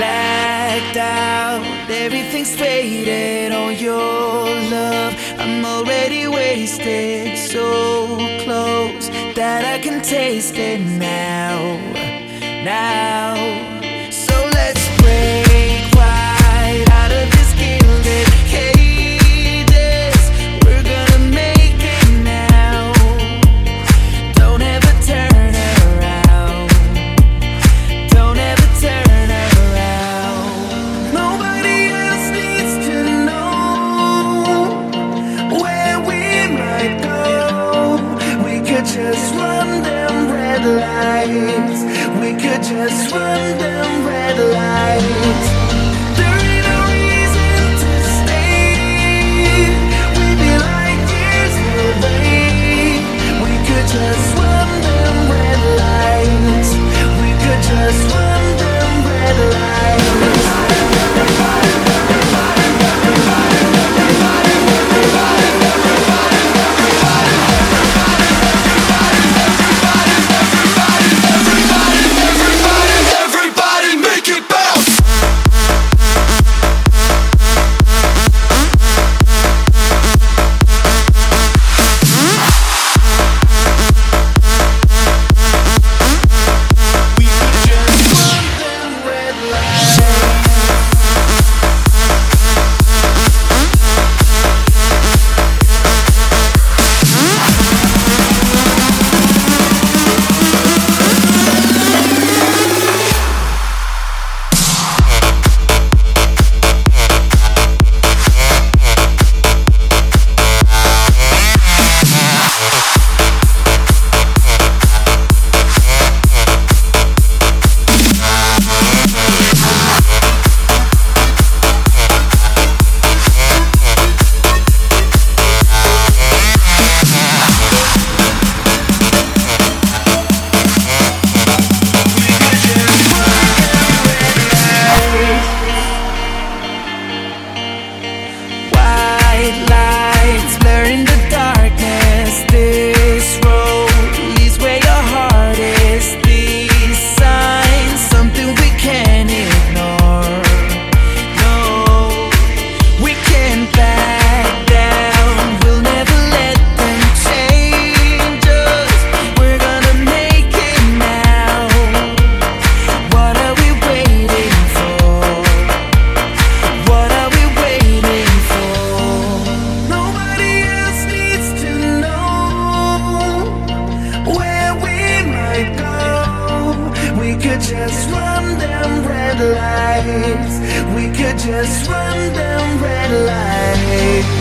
blacked out. Everything's faded on your love. I'm already wasted, so close that I can taste it now. Now. run them red lights. We could just run them red lights.